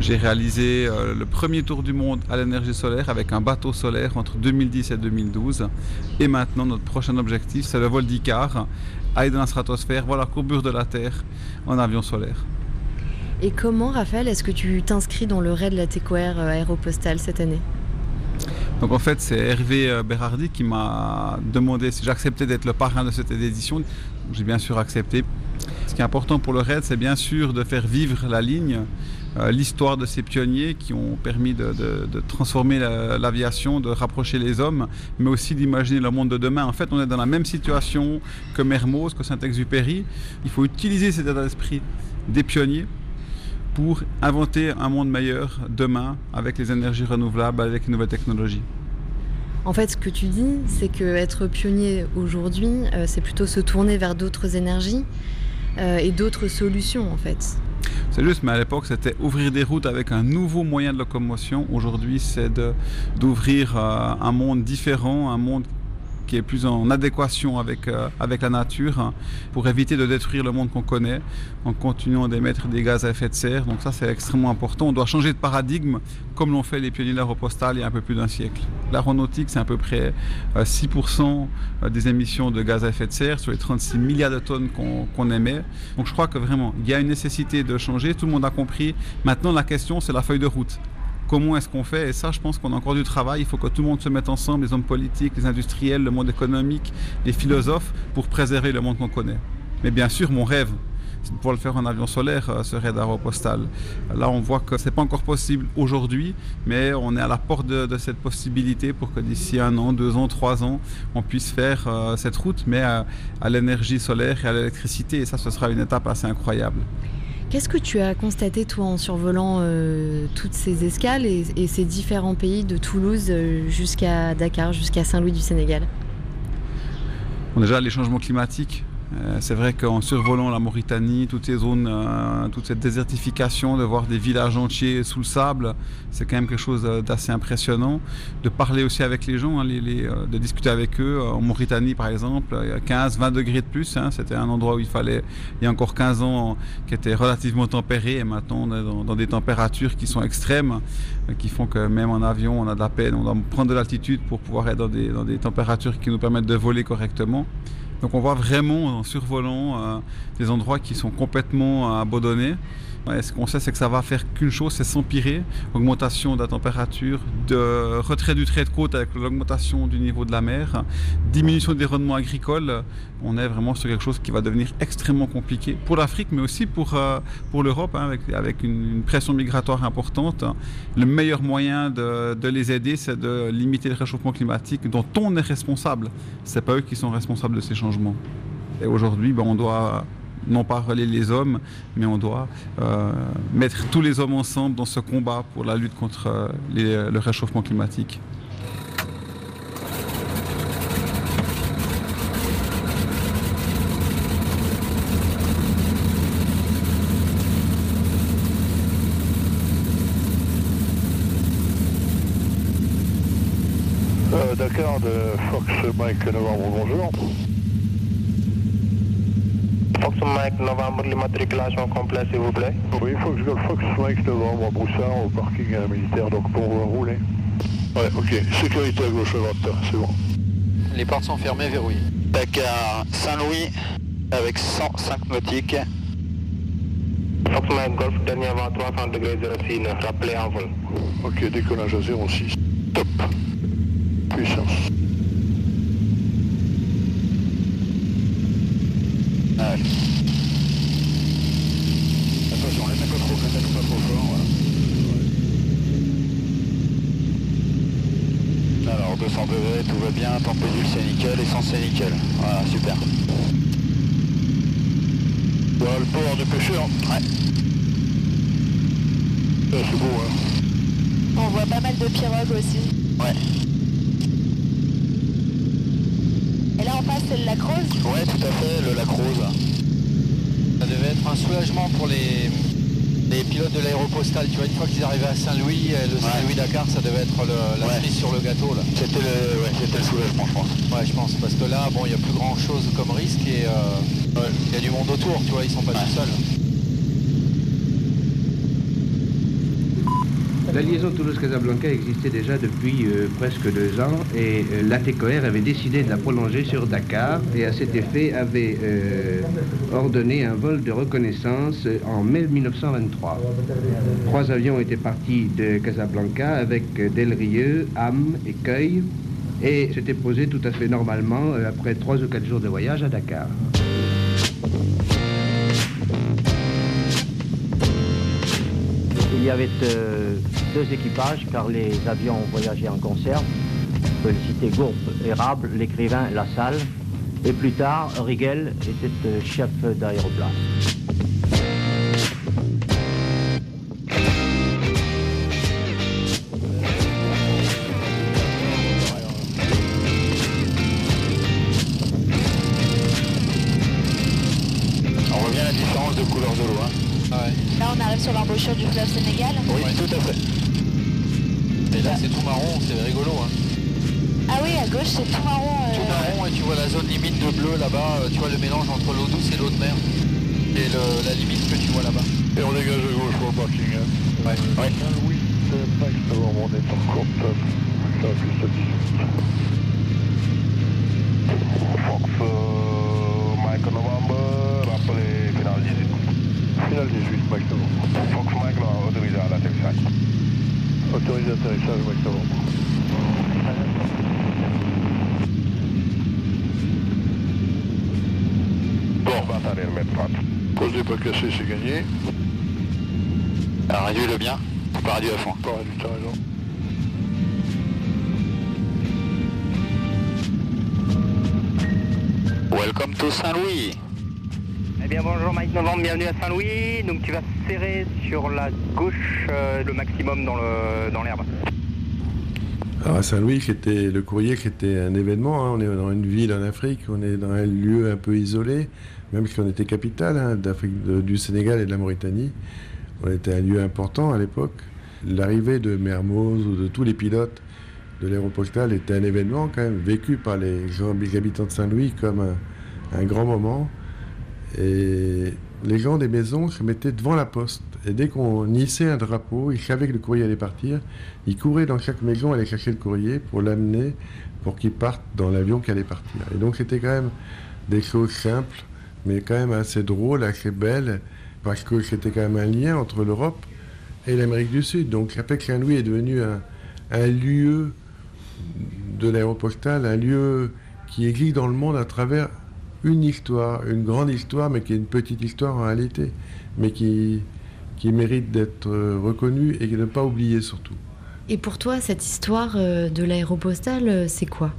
J'ai réalisé euh, le premier tour du monde à l'énergie solaire avec un bateau solaire entre 2010 et 2012. Et maintenant, notre prochain objectif, c'est le vol d'Icar, aller dans la stratosphère, voir la courbure de la Terre en avion solaire. Et comment, Raphaël, est-ce que tu t'inscris dans le raid de la TECOR euh, aéropostale cette année? Donc en fait, c'est Hervé euh, Berardi qui m'a demandé si j'acceptais d'être le parrain de cette édition. J'ai bien sûr accepté. Ce qui est important pour le RAID, c'est bien sûr de faire vivre la ligne, euh, l'histoire de ces pionniers qui ont permis de, transformer la- l'aviation, de rapprocher les hommes, mais aussi d'imaginer le monde de demain. En fait, on est dans la même situation que Mermoz, que Saint-Exupéry. Il faut utiliser cet état d'esprit des pionniers pour inventer un monde meilleur demain avec les énergies renouvelables, avec les nouvelles technologies. En fait, ce que tu dis, c'est que être pionnier aujourd'hui, euh, c'est plutôt se tourner vers d'autres énergies euh, et d'autres solutions, en fait. C'est juste, mais à l'époque, c'était ouvrir des routes avec un nouveau moyen de locomotion. Aujourd'hui, c'est d'ouvrir euh, un monde différent, un monde qui est plus en adéquation avec, euh, la nature hein, pour éviter de détruire le monde qu'on connaît en continuant d'émettre des gaz à effet de serre. Donc ça, c'est extrêmement important. On doit changer de paradigme comme l'ont fait les pionniers de l'aéropostale il y a un peu plus d'un siècle. L'aéronautique, c'est à peu près euh, 6% des émissions de gaz à effet de serre sur les 36 milliards de tonnes qu'on émet. Donc je crois que vraiment, il y a une nécessité de changer. Tout le monde a compris. Maintenant, la question, c'est la feuille de route. Comment est-ce qu'on fait Et ça, je pense qu'on a encore du travail. Il faut que tout le monde se mette ensemble, les hommes politiques, les industriels, le monde économique, les philosophes, pour préserver le monde qu'on connaît. Mais bien sûr, mon rêve, c'est de pouvoir le faire en avion solaire, euh, ce raid aéropostal. Là, on voit que c'est pas encore possible aujourd'hui, mais on est à la porte de, de cette possibilité pour que d'ici un an, deux ans, trois ans, on puisse faire euh, cette route, mais à, à l'énergie solaire et à l'électricité. Et ça, ce sera une étape assez incroyable. Qu'est-ce que tu as constaté, toi, en survolant euh, toutes ces escales et, ces différents pays de Toulouse euh, jusqu'à Dakar, jusqu'à Saint-Louis du Sénégal? Bon, déjà, les changements climatiques. Euh, c'est vrai qu'en survolant la Mauritanie, toutes ces zones, euh, toute cette désertification, de voir des villages entiers sous le sable, c'est quand même quelque chose euh, d'assez impressionnant. De parler aussi avec les gens, hein, de discuter avec eux. En Mauritanie, par exemple, il y a 15, 20 degrés de plus. hein, c'était un endroit où il fallait, il y a encore 15 ans, qui était relativement tempéré. Et maintenant, on est dans, des températures qui sont extrêmes, qui font que même en avion, on a de la peine. On doit prendre de l'altitude pour pouvoir être dans des températures qui nous permettent de voler correctement. Donc on voit vraiment en survolant euh, des endroits qui sont complètement abandonnés. Ce qu'on sait, c'est que ça va faire qu'une chose, c'est s'empirer. Augmentation de la température, de retrait du trait de côte avec l'augmentation du niveau de la mer, diminution des rendements agricoles. On est vraiment sur quelque chose qui va devenir extrêmement compliqué pour l'Afrique, mais aussi pour, euh, pour l'Europe, hein, avec, avec une, une pression migratoire importante. Le meilleur moyen de, de les aider, c'est de limiter le réchauffement climatique dont on est responsable. C'est pas eux qui sont responsables de ces changements. Et aujourd'hui, ben, on doit non pas relier les hommes, mais on doit euh, mettre tous les hommes ensemble dans ce combat pour la lutte contre euh, le réchauffement climatique. Euh, d'accord, Fox Mike Novembre, bonjour. Fox Mike Novembre, l'immatriculation complète s'il vous plaît. Oui, Fox Fox Mike Novembre à Broussard au parking euh, militaire, donc pour euh, rouler. Ouais, ok. Sécurité à gauche à droite, c'est bon. Les portes sont fermées, verrouillées. Dakar Saint-Louis avec 105 nautiques. Fox Mike Golf, dernier vent 300 degrés 06, rappelez en vol. Ok, décollage à 06. Top. Puissance. Allez. Attention, laisse un peu trop, peut-être pas trop fort. Voilà. Alors 200 degrés, tout va bien, tempédule c'est nickel, essence c'est nickel. Voilà, super. Voilà le port du pêcheur. Ouais. Ah, c'est beau, hein. On voit pas mal de pirogues aussi. Ouais. Et là en face c'est le lac Rose Ouais, tout à fait, le lac Rose. Ça devait être un soulagement pour les, les pilotes de l'aéropostale. Tu vois, une fois qu'ils arrivaient à Saint-Louis, euh, le Saint-Louis-Dakar, ça devait être le- la Ouais. cerise sur le gâteau. là. C'était le, ouais, le soulagement, je pense. Ouais, je pense, parce que là, bon, il n'y a plus grand chose comme risque et euh, il y a du monde autour, tu vois, ils sont pas tout seuls. La liaison Toulouse-Casablanca existait déjà depuis euh, presque deux ans et euh, l'ATCOR avait décidé de la prolonger sur Dakar et à cet effet avait euh, ordonné un vol de reconnaissance euh, en mai 1923. Trois avions étaient partis de Casablanca avec euh, Del Rieux, Ham et Cueil et s'étaient posés tout à fait normalement après trois ou quatre jours de voyage à Dakar. Il y avait deux équipages car les avions voyageaient en conserve. On peut citer Gourbe, Érable, l'écrivain La Salle. Et plus tard, Rigel était euh, chef d'aéroplace. Novembre. Bon, on va attendre le mettre 30. Cause des pas cassés, c'est gagné. Alors réduis-le bien, pas réduire à fond? Pas réduit, t'as raison. Welcome to Saint-Louis. Eh bien bonjour Mike Novembre, bienvenue à Saint-Louis. Donc tu vas serrer sur la gauche euh, le maximum dans le dans l'herbe. Alors à Saint-Louis, le courrier qui était un événement, hein, on est dans une ville en Afrique, on est dans un lieu un peu isolé, même si on était capitale hein, du Sénégal et de la Mauritanie. On était un lieu important à l'époque. L'arrivée de Mermoz ou de tous les pilotes de l'aéropostale était un événement quand même vécu par les, habitants de Saint-Louis comme un grand moment. Et les gens des maisons se mettaient devant la poste. Et dès qu'on hissait un drapeau, ils savaient que le courrier allait partir. Ils couraient dans chaque maison, aller chercher le courrier pour l'amener, pour qu'il parte dans l'avion qui allait partir. Et donc c'était quand même des choses simples, mais quand même assez drôles, assez belles, parce que c'était quand même un lien entre l'Europe et l'Amérique du Sud. Donc que Saint-Louis est devenu un, un lieu de l'aéropostale, un lieu qui existe dans le monde à travers une histoire, une grande histoire, mais qui est une petite histoire en réalité, mais qui, qui mérite d'être euh, reconnue et de ne pas oublier surtout. Et pour toi, cette histoire euh, de l'aéropostale, euh, c'est quoi?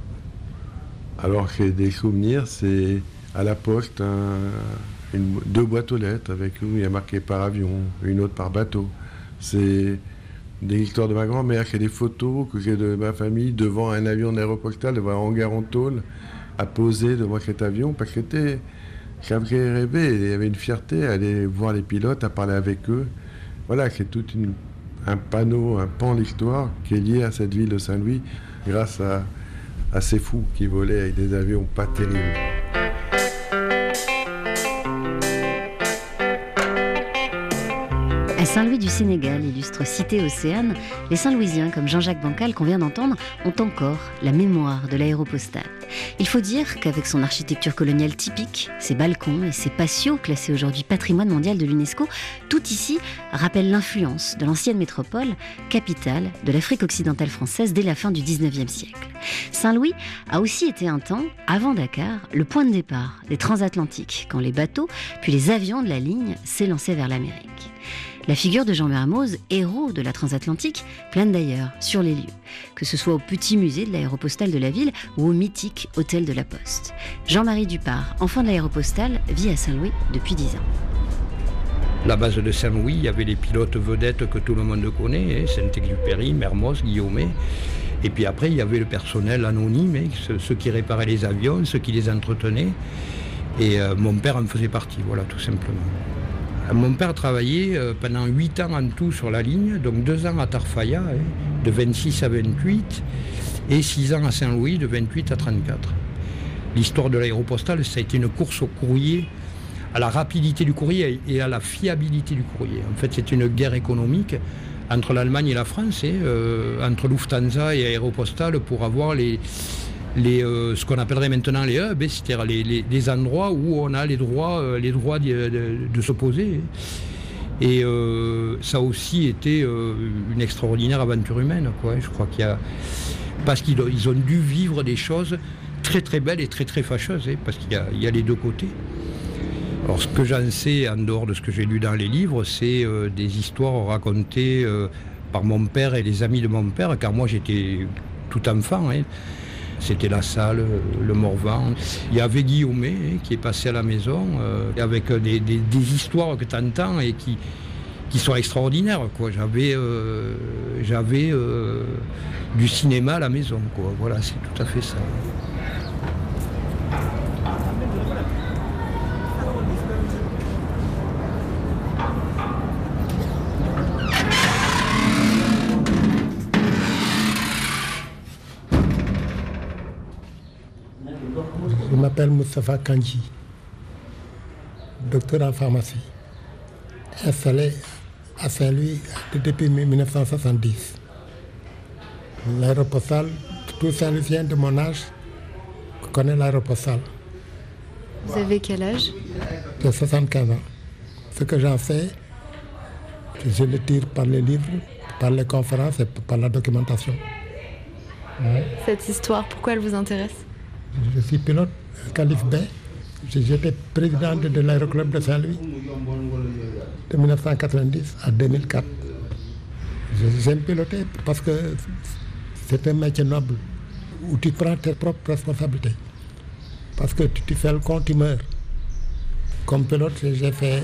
Alors que des souvenirs, c'est à la poste un- une- deux boîtes aux lettres avec où il y a marqué par avion, une autre par bateau. C'est des histoires de ma grand-mère, c'est des photos que j'ai de ma famille devant un avion d'aéropostale, devant un hangar en tôle, à poser devant cet avion, parce que c'était. J'avais rêvé, il y avait une fierté à aller voir les pilotes, à parler avec eux. Voilà, c'est tout un panneau, un pan d'histoire qui est lié à cette ville de Saint-Louis grâce à, assez fous qui volaient avec des avions pas terribles. Saint-Louis du Sénégal, illustre cité océane, les Saint-Louisiens comme Jean-Jacques Bancal qu'on vient d'entendre ont encore la mémoire de l'aéropostale. Il faut dire qu'avec son architecture coloniale typique, ses balcons et ses patios classés aujourd'hui patrimoine mondial de l'UNESCO, tout ici rappelle l'influence de l'ancienne métropole, capitale de l'Afrique occidentale française dès la fin du 19e siècle. Saint-Louis a aussi été un temps, avant Dakar, le point de départ des transatlantiques, quand les bateaux, puis les avions de la ligne s'élançaient vers l'Amérique. La figure de Jean Mermoz, héros de la transatlantique, plane d'ailleurs sur les lieux, que ce soit au petit musée de l'aéropostale de la ville ou au mythique hôtel de la Poste. Jean-Marie Dupart, enfant de l'aéropostale, vit à Saint-Louis depuis 10 ans. La base de Saint-Louis, il y avait les pilotes vedettes que tout le monde connaît, hein, Saint-Exupéry, Mermoz, Guillaumet. Et puis après, il y avait le personnel anonyme, hein, ceux, ceux qui réparaient les avions, ceux qui les entretenaient. Et euh, mon père en faisait partie, voilà, tout simplement. Mon père travaillait euh, pendant 8 ans en tout sur la ligne, donc 2 ans à Tarfaya, hein, de 26 à 28, et 6 ans à Saint-Louis, de 28 à 34. L'histoire de l'aéropostale, ça a été une course au courrier, à la rapidité du courrier et à la fiabilité du courrier. En fait, c'est une guerre économique entre l'Allemagne et la France, hein, euh, entre Lufthansa et Aéropostale, pour avoir les, les, euh, ce qu'on appellerait maintenant les hubs, hein, c'est-à-dire les, les- les endroits où on a les droits, euh, les droits de, de- s'opposer. Et euh, ça a aussi été une extraordinaire aventure humaine. Quoi. Je crois qu'il y a. Parce qu'ils ont, dû vivre des choses très très belles et très très fâcheuses, hein, parce qu'il y y a les deux côtés. Alors ce que j'en sais, en dehors de ce que j'ai lu dans les livres, c'est des histoires racontées par mon père et les amis de mon père, car moi j'étais tout enfant. hein. C'était la salle, le Morvan. Il y avait Guillaume hein, qui est passé à la maison, euh, avec des, histoires que tu entends et qui, sont extraordinaires. J'avais euh, euh, du cinéma à la maison. Voilà, c'est tout à fait ça. Je m'appelle Moustapha Kanji, docteur en pharmacie, installé à Saint-Louis depuis 1970. L'aéropostale, tout Saint-Louisien de mon âge connaît l'aéropostale. Vous avez quel âge? J'ai 75 ans. Ce que j'en sais, je le tire par les livres, par les conférences et par la documentation. Ouais. Cette histoire, pourquoi elle vous intéresse? Je suis pilote Calif. J'ai- J'étais président de, l'aéroclub de Saint-Louis de 1990 à 2004. Je- J'aime piloter parce que c'est un métier noble où tu prends tes propres responsabilités. Parce que tu, tu fais le compte, tu meurs. Comme pilote, j'ai fait,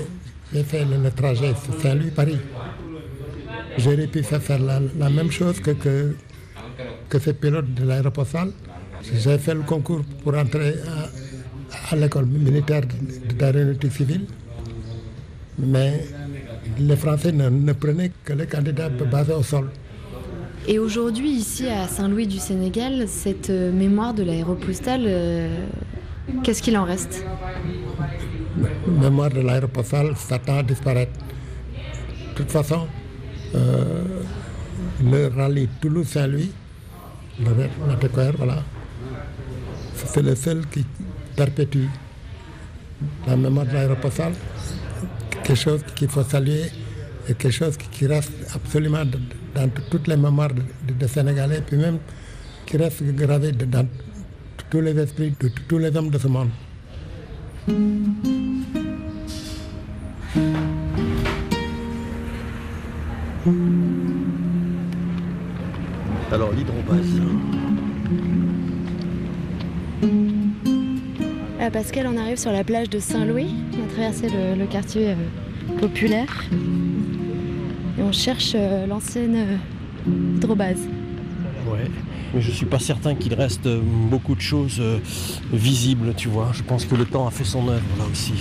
le, trajet Saint-Louis-Paris. J'aurais pu faire, la, même chose que, ces pilotes de l'aéropostale. J'ai fait le concours pour entrer à, à l'école militaire d'aéronautique civile, mais les Français ne, ne prenaient que les candidats basés au sol. Et aujourd'hui, ici à Saint-Louis du Sénégal, cette euh, mémoire de l'aéropostale, euh, qu'est-ce qu'il en reste? Mémoire de l'aéropostale s'attend à disparaître. De toute façon, euh, le rallye Toulouse-Saint-Louis, le voilà, c'est le seul qui perpétue la mémoire de l'aéropostale, quelque chose qu'il faut saluer et quelque chose qui, reste absolument dans toutes les mémoires des de Sénégalais, puis même qui reste gravé dans tous les esprits de tous les hommes de ce monde. Alors l'hydrobase. Ah, Pascal, on arrive sur la plage de Saint-Louis. On a traversé le, le quartier euh, populaire. Et on cherche euh, l'ancienne euh, hydrobase. Ouais. Mais je suis pas certain qu'il reste euh, beaucoup de choses euh, visibles, tu vois. Je pense que le temps a fait son œuvre là aussi.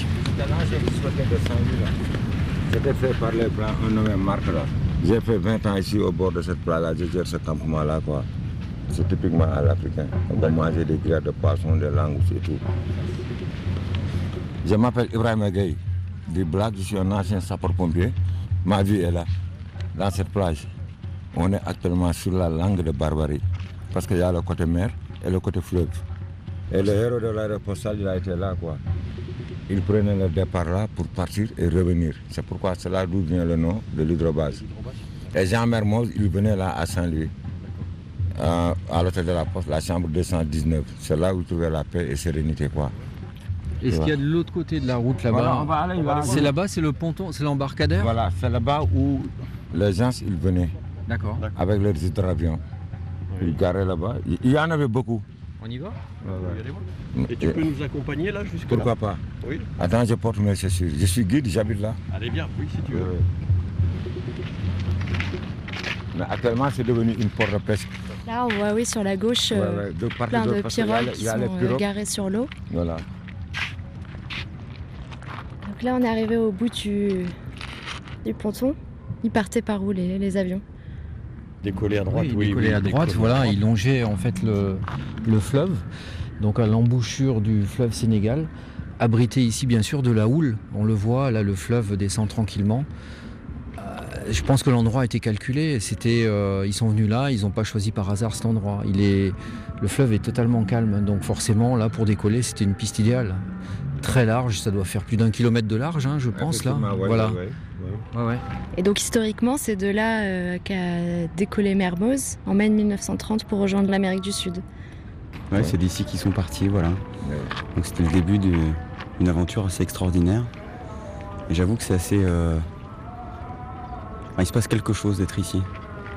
C'était fait par les Blancs, un nommé Marc là. J'ai fait 20 ans ici au bord de cette plage-là, je gère ce campement-là quoi. C'est typiquement à l'africain. On va manger des grillades de poisson, des langues, c'est tout. Je m'appelle Ibrahim Gueye. Du Black, je suis un ancien sapeur-pompier. Ma vie est là, dans cette plage. On est actuellement sur la langue de Barbarie. Parce qu'il y a le côté mer et le côté fleuve. Et le héros de l'aéropostale, il a été là, quoi. Il prenait le départ là pour partir et revenir. C'est pourquoi c'est là d'où vient le nom de l'hydrobase. Et Jean Mermoz, il venait là à Saint-Louis, euh, à l'hôtel de la Poste, la chambre 219. C'est là où il trouvait la paix et sérénité, quoi. Et ce qu'il y a de l'autre côté de la route Voilà, là-bas. C'est là-bas, c'est le ponton, c'est l'embarcadère Voilà, c'est là-bas où les gens ils venaient D'accord. avec leurs hydravions. Ils garaient là-bas. Il y en avait beaucoup. On y va Ouais, Et tu peux nous accompagner là jusque Pourquoi pas Oui. Attends, je porte mes chaussures. Je suis guide, j'habite là. Allez bien, oui, si tu veux. Euh, Mais actuellement, c'est devenu une porte de pêche. Là, on voit, oui, sur la gauche, Ouais, euh, ouais, plein de pirogues qui sont euh, pirogues. garées sur l'eau. Voilà. Donc là, on est arrivé au bout du, du ponton. Ils partaient par où les, les avions? Décoller à droite, Oui, oui. décollé oui, à droite, décoller à voilà, droite. il longeait en fait le, le fleuve, donc à l'embouchure du fleuve Sénégal, abrité ici bien sûr de la houle. On le voit, là le fleuve descend tranquillement. Je pense que l'endroit a été calculé. C'était, euh, ils sont venus là, ils n'ont pas choisi par hasard cet endroit. Il est, le fleuve est totalement calme, donc forcément là pour décoller, c'était une piste idéale. Très large, ça doit faire plus d'un kilomètre de large, hein, je pense là. Ouais, voilà. ouais, ouais. Ouais, ouais. Et donc, historiquement, c'est de là euh, qu'a décollé Mermoz en mai 1930 pour rejoindre l'Amérique du Sud. Ouais, c'est d'ici qu'ils sont partis, voilà. Donc c'était le début d'une aventure assez extraordinaire. Et j'avoue que c'est assez. euh, il se passe quelque chose d'être ici.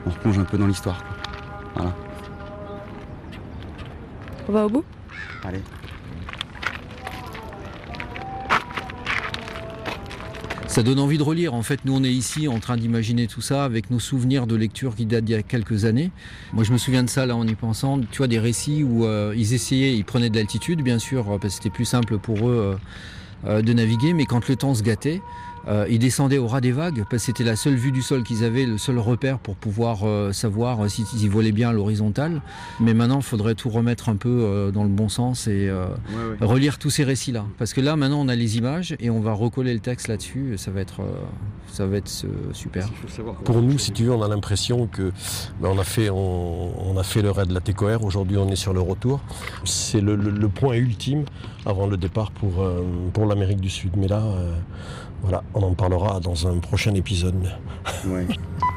On replonge un peu dans l'histoire. Voilà. On va au bout? Allez. Ça donne envie de relire. En fait, nous, on est ici en train d'imaginer tout ça avec nos souvenirs de lecture qui datent d'il y a quelques années. Moi, je me souviens de ça, là, en y pensant. Tu vois, des récits où euh, ils essayaient, ils prenaient de l'altitude, bien sûr, parce que c'était plus simple pour eux euh, euh, de naviguer. Mais quand le temps se gâtait, euh, ils descendaient au ras des vagues, parce que c'était la seule vue du sol qu'ils avaient, le seul repère pour pouvoir euh, savoir s'ils s'ils volaient bien à l'horizontale. Mais maintenant, il faudrait tout remettre un peu euh, dans le bon sens et euh, Ouais, ouais. relire tous ces récits-là. Parce que là, maintenant, on a les images et on va recoller le texte là-dessus. et Ça va être, euh, ça va être euh, super. Pour nous, si tu veux, on a l'impression que ben, on, a fait, on, on a fait le raid de la TCOR. Aujourd'hui, on est sur le retour. C'est le, le- le point ultime avant le départ pour, euh, pour l'Amérique du Sud. Mais là, euh, voilà, on en parlera dans un prochain épisode. Ouais.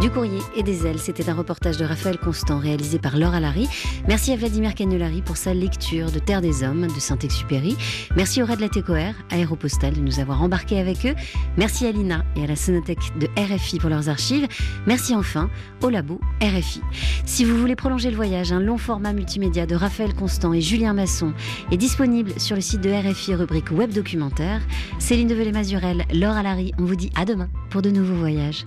Du courrier et des ailes, c'était un reportage de Raphaël Constant réalisé par Laura Larry. Merci à Vladimir Cagnolari pour sa lecture de Terre des Hommes de Saint-Exupéry. Merci au Red La Técoère, Aéropostal, de nous avoir embarqués avec eux. Merci à Lina et à la Sonothèque de RFI pour leurs archives. Merci enfin au labo RFI. Si vous voulez prolonger le voyage, un long format multimédia de Raphaël Constant et Julien Masson est disponible sur le site de RFI rubrique web documentaire. Céline Develay-Mazurel, Laura Larry, on vous dit à demain pour de nouveaux voyages.